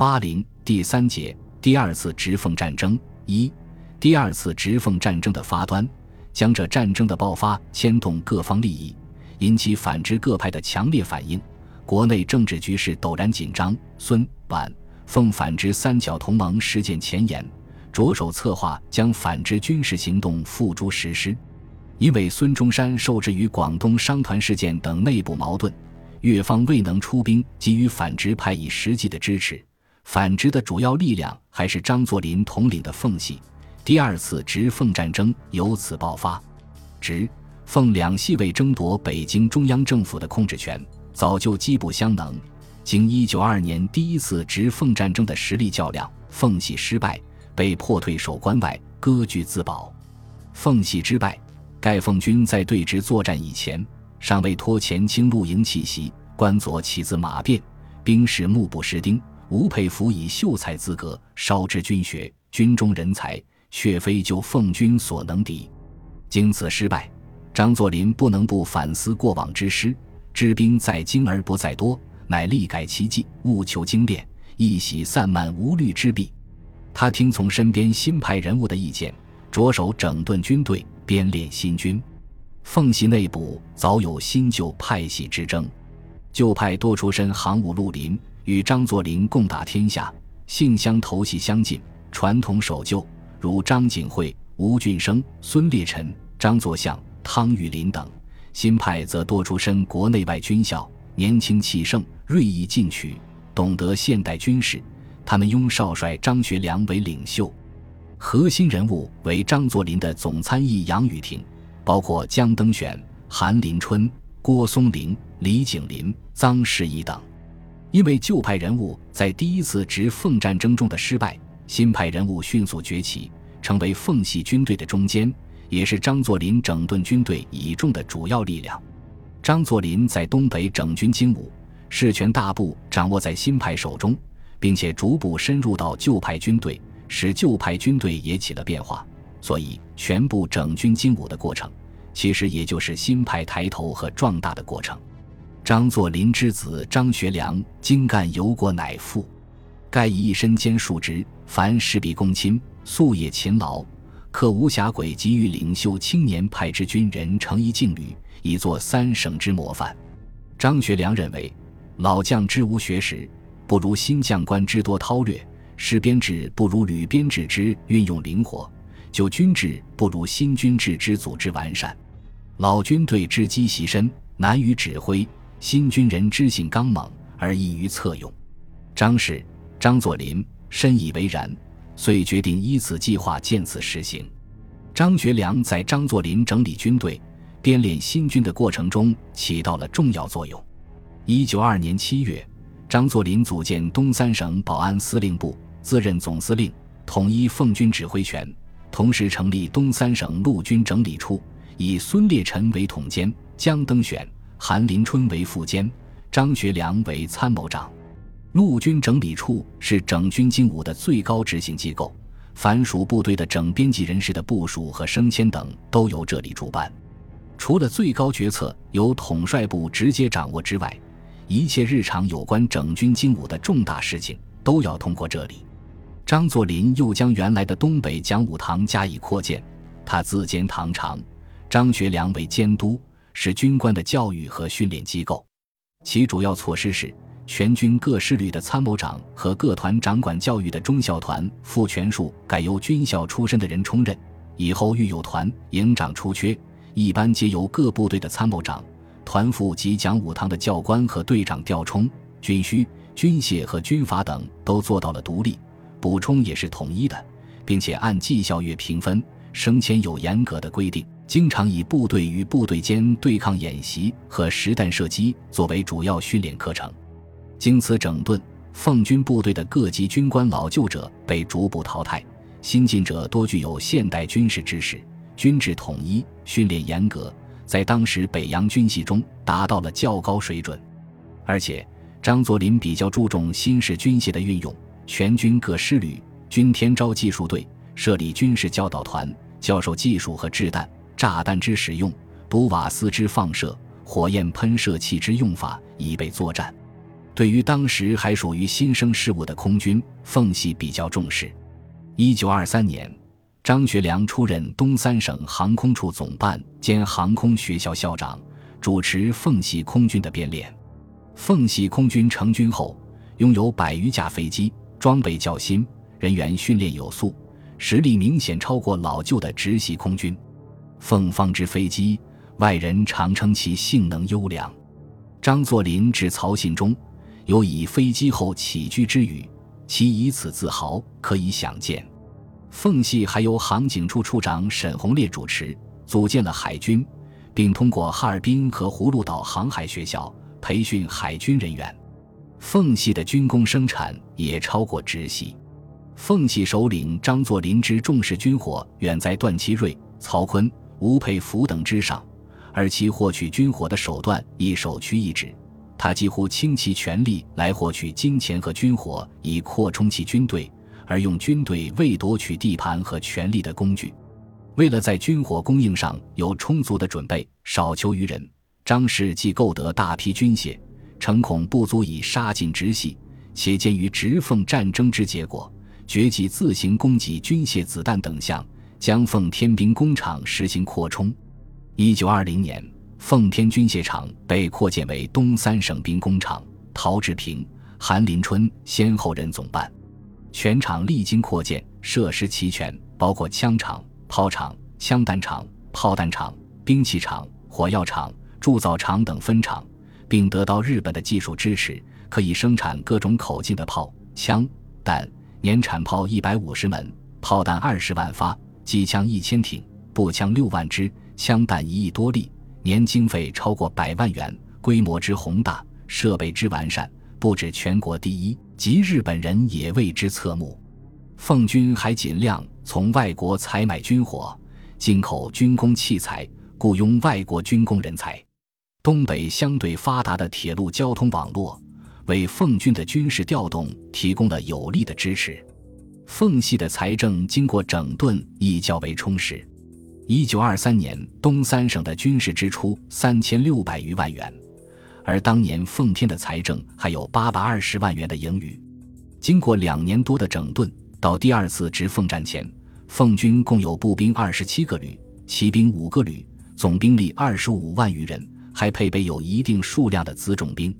八零第三节第二次直奉战争一第二次直奉战争的发端，将这战争的爆发牵动各方利益，引起反直各派的强烈反应，国内政治局势陡然紧张。孙皖奉反直三角同盟实践前沿，着手策划将反直军事行动付诸实施。因为孙中山受制于广东商团事件等内部矛盾，越方未能出兵给予反直派以实际的支持。反直的主要力量还是张作霖统领的奉系，第二次直奉战争由此爆发。直奉两系为争夺北京中央政府的控制权，早就机不相能。经一九二年第一次直奉战争的实力较量，奉系失败，被迫退守关外，割据自保。奉系之败，盖奉军在对直作战以前，尚未脱前清露营气息，官佐骑自马便，兵士目不识丁。吴佩孚以秀才资格烧之军学，军中人才却非就奉军所能敌。经此失败，张作霖不能不反思过往之失，知兵在精而不在多，乃力改其计，务求精炼，一洗散漫无虑之弊。他听从身边新派人物的意见，着手整顿军队，编练新军。奉系内部早有新旧派系之争，旧派多出身行伍绿林。与张作霖共打天下，性相投系相近，传统守旧，如张景惠、吴俊升、孙烈臣、张作相、汤玉麟等；新派则多出身国内外军校，年轻气盛，锐意进取，懂得现代军事。他们拥少帅张学良为领袖，核心人物为张作霖的总参议杨宇霆，包括江登选、韩林春、郭松龄、李景林、臧士仪等。因为旧派人物在第一次直奉战争中的失败，新派人物迅速崛起，成为奉系军队的中坚，也是张作霖整顿军队倚重的主要力量。张作霖在东北整军精武，事权大部掌握在新派手中，并且逐步深入到旧派军队，使旧派军队也起了变化。所以，全部整军精武的过程，其实也就是新派抬头和壮大的过程。张作霖之子张学良精干忧国乃父，盖以一身兼数职，凡事必躬亲，夙夜勤劳，克无暇轨，给予领袖青年派之军人成一劲旅，以作三省之模范。张学良认为，老将之无学识，不如新将官之多韬略；师编制不如旅编制之运用灵活；旧军制不如新军制之组织完善。老军队之积习深，难于指挥。新军人知性刚猛而易于策用，张氏、张作霖深以为然，遂决定依此计划见此实行。张学良在张作霖整理军队、编练新军的过程中起到了重要作用。一九二年七月，张作霖组建东三省保安司令部，自任总司令，统一奉军指挥权，同时成立东三省陆军整理处，以孙烈臣为统监，江登选。韩林春为副监，张学良为参谋长。陆军整理处是整军精武的最高执行机构，凡属部队的整编辑人士的部署和升迁等都由这里主办。除了最高决策由统帅部直接掌握之外，一切日常有关整军精武的重大事情都要通过这里。张作霖又将原来的东北讲武堂加以扩建，他自兼堂长，张学良为监督。是军官的教育和训练机构，其主要措施是全军各师旅的参谋长和各团掌管教育的中校团副权数改由军校出身的人充任。以后遇有团营长出缺，一般皆由各部队的参谋长、团副及讲武堂的教官和队长调充。军需、军械和军法等都做到了独立，补充也是统一的，并且按绩效月评分，升迁有严格的规定。经常以部队与部队间对抗演习和实弹射击作为主要训练课程。经此整顿，奉军部队的各级军官老旧者被逐步淘汰，新进者多具有现代军事知识，军制统一，训练严格，在当时北洋军系中达到了较高水准。而且，张作霖比较注重新式军械的运用，全军各师旅均添招技术队，设立军事教导团，教授技术和制弹。炸弹之使用、毒瓦斯之放射、火焰喷射器之用法，以备作战。对于当时还属于新生事物的空军，奉系比较重视。一九二三年，张学良出任东三省航空处总办兼航空学校校长，主持奉系空军的编练。奉系空军成军后，拥有百余架飞机，装备较新，人员训练有素，实力明显超过老旧的直系空军。凤方之飞机，外人常称其性能优良。张作霖致曹信中。有以飞机后起居之语，其以此自豪，可以想见。奉系还由航警处处长沈鸿烈主持，组建了海军，并通过哈尔滨和葫芦岛航海学校培训海军人员。奉系的军工生产也超过直系。奉系首领张作霖之重视军火，远在段祺瑞、曹锟、吴佩孚等之上，而其获取军火的手段亦首屈一指。他几乎倾其全力来获取金钱和军火，以扩充其军队，而用军队为夺取地盘和权力的工具。为了在军火供应上有充足的准备，少求于人，张氏既购得大批军械，诚恐不足以杀尽直系，且鉴于直奉战争之结果，决计自行供给军械、子弹等项，将奉天兵工厂实行扩充。一九二零年。奉天军械厂被扩建为东三省兵工厂，陶志平、韩林春先后任总办。全厂历经扩建，设施齐全，包括枪厂、炮厂、枪弹厂、炮弹厂、兵器厂、火药厂、铸造厂等分厂，并得到日本的技术支持，可以生产各种口径的炮、枪、弹，年产炮一百五十门，炮弹二十万发，机枪一千挺，步枪六万支，枪弹一亿多粒。年经费超过百万元，规模之宏大，设备之完善，不止全国第一，即日本人也为之侧目。奉军还尽量从外国采买军火，进口军工器材，雇佣外国军工人才。东北相对发达的铁路交通网络，为奉军的军事调动提供了有力的支持。奉系的财政经过整顿，亦较为充实。一九二三年，东三省的军事支出三千六百余万元，而当年奉天的财政还有八百二十万元的盈余。经过两年多的整顿，到第二次直奉战前，奉军共有步兵二十七个旅，骑兵五个旅，总兵力二十五万余人，还配备有一定数量的辎重兵。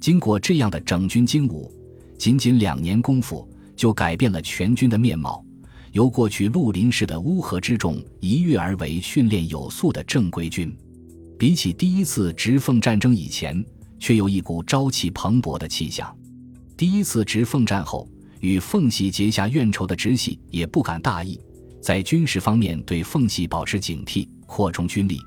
经过这样的整军精武，仅仅两年功夫，就改变了全军的面貌。由过去绿林式的乌合之众一跃而为训练有素的正规军，比起第一次直奉战争以前，却有一股朝气蓬勃的气象。第一次直奉战后，与奉系结下怨仇的直系也不敢大意，在军事方面对奉系保持警惕，扩充军力，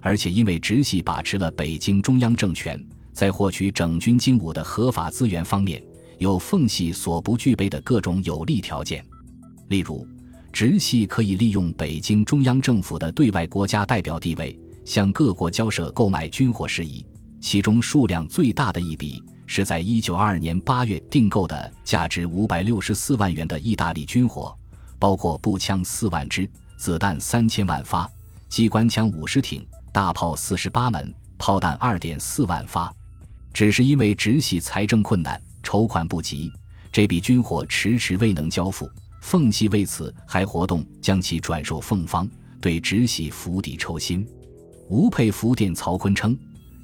而且因为直系把持了北京中央政权，在获取整军精武的合法资源方面，有奉系所不具备的各种有利条件。例如，直系可以利用北京中央政府的对外国家代表地位，向各国交涉购买军火事宜。其中数量最大的一笔，是在一九二二年八月订购的价值五百六十四万元的意大利军火，包括步枪四万支、子弹三千万发、机关枪五十挺、大炮四十八门、炮弹二点四万发。只是因为直系财政困难，筹款不及，这笔军火迟迟未能交付。奉系为此还活动将其转售奉方，对直系釜底抽薪。吴佩孚电曹锟称：“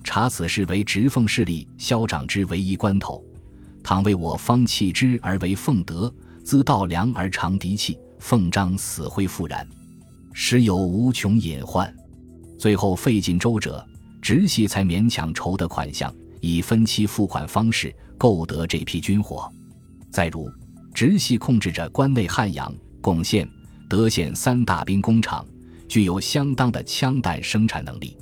查此事为直奉势力消长之唯一关头，倘为我方弃之而为奉德，兹道良而长敌气，奉张死灰复燃，实有无穷隐患。最后费尽周折，直系才勉强筹得款项，以分期付款方式购得这批军火。再如。”直系控制着关内汉阳、巩县、德县三大兵工厂，具有相当的枪弹生产能力。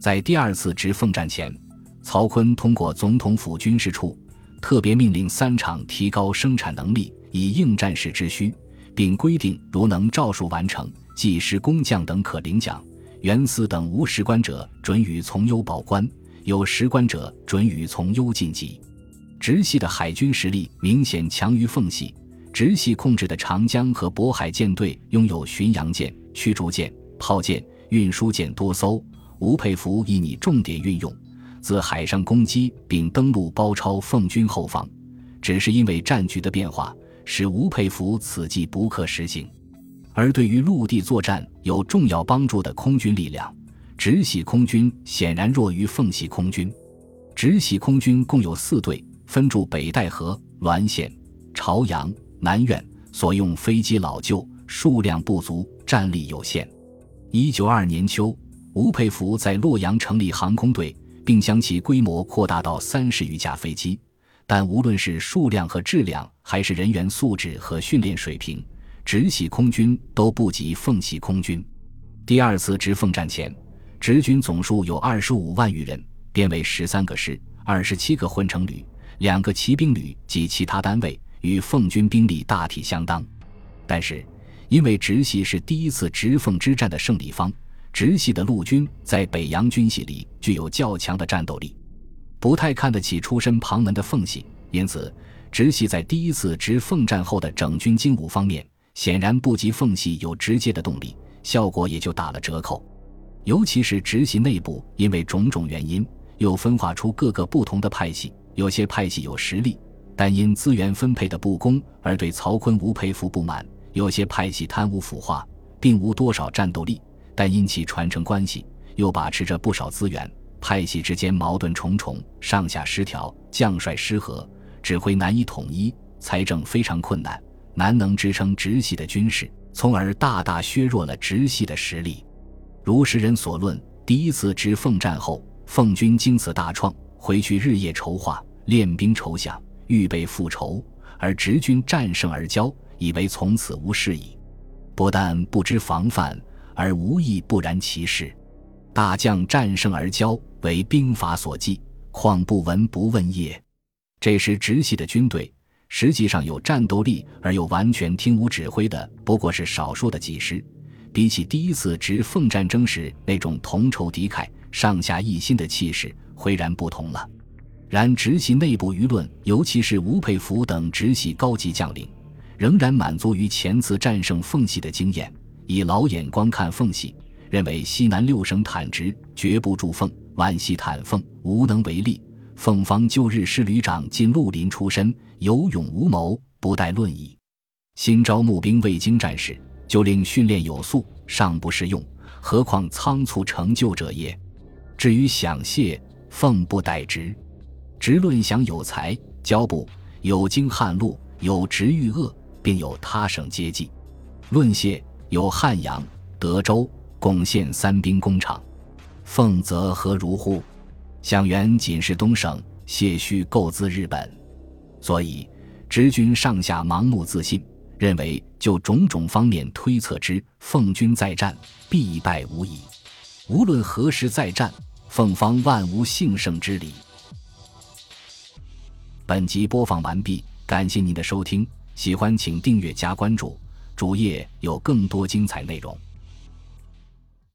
在第二次直奉战前，曹锟通过总统府军事处，特别命令三厂提高生产能力，以应战时之需，并规定如能照数完成，技师工匠等可领奖；员司等无实官者，准予从优保官；有实官者，准予从优晋级。直系的海军实力明显强于奉系，直系控制的长江和渤海舰队拥有巡洋舰、驱逐舰、炮舰、运输舰多艘。吴佩孚亦拟重点运用，自海上攻击并登陆包抄奉军后方，只是因为战局的变化，使吴佩孚此计不可实行。而对于陆地作战有重要帮助的空军力量，直系空军显然弱于奉系空军。直系空军共有四队，分驻北戴河、滦县、朝阳、南苑，所用飞机老旧，数量不足，战力有限。一九二年秋，吴佩孚在洛阳成立航空队，并将其规模扩大到三十余架飞机。但无论是数量和质量，还是人员素质和训练水平，直系空军都不及奉系空军。第二次直奉战前，直军总数有二十五万余人，编为十三个师、二十七个混成旅、两个骑兵旅及其他单位，与奉军兵力大体相当。但是，因为直系是第一次直奉之战的胜利方，直系的陆军在北洋军系里具有较强的战斗力，不太看得起出身旁门的奉系，因此直系在第一次直奉战后的整军精武方面，显然不及奉系有直接的动力，效果也就打了折扣。尤其是直系内部，因为种种原因，又分化出各个不同的派系，有些派系有实力，但因资源分配的不公而对曹锟、吴佩孚不满。有些派系贪污腐化，并无多少战斗力，但因其传承关系，又把持着不少资源。派系之间矛盾重重，上下失调，将帅失和，指挥难以统一，财政非常困难，难能支撑直系的军事，从而大大削弱了直系的实力。如时人所论，第一次直奉战后，奉军经此大创，回去日夜筹划、练兵筹饷、预备复仇，而直军战胜而骄。以为从此无事矣，不但不知防范，而无意不然其事。大将战胜而骄，为兵法所记，况不闻不问也。这时直系的军队，实际上有战斗力而又完全听无指挥的，不过是少数的几师。比起第一次直奉战争时那种同仇敌忾、上下一心的气势，浑然不同了。然直系内部舆论，尤其是吴佩孚等直系高级将领。仍然满足于前次战胜奉系的经验，以老眼光看奉系，认为西南六省坦直，绝不助奉；皖系坦奉，无能为力。奉方旧日师旅长进绿林出身，有勇无谋，不待论矣。新招募兵未经战事，就令训练有素，尚不适用，何况仓促成就者也？至于想谢，奉不待之。直论想有才，交部有经汉路，有直遇恶。并有他省接济，论谢有汉阳、德州贡献三兵工厂，奉则何如乎？想原仅是东省，谢须购资日本，所以直军上下盲目自信，认为就种种方面推测之，奉军再战必败无疑。无论何时再战，奉方万无幸胜之理。本集播放完毕，感谢您的收听。喜欢请订阅加关注，主页有更多精彩内容。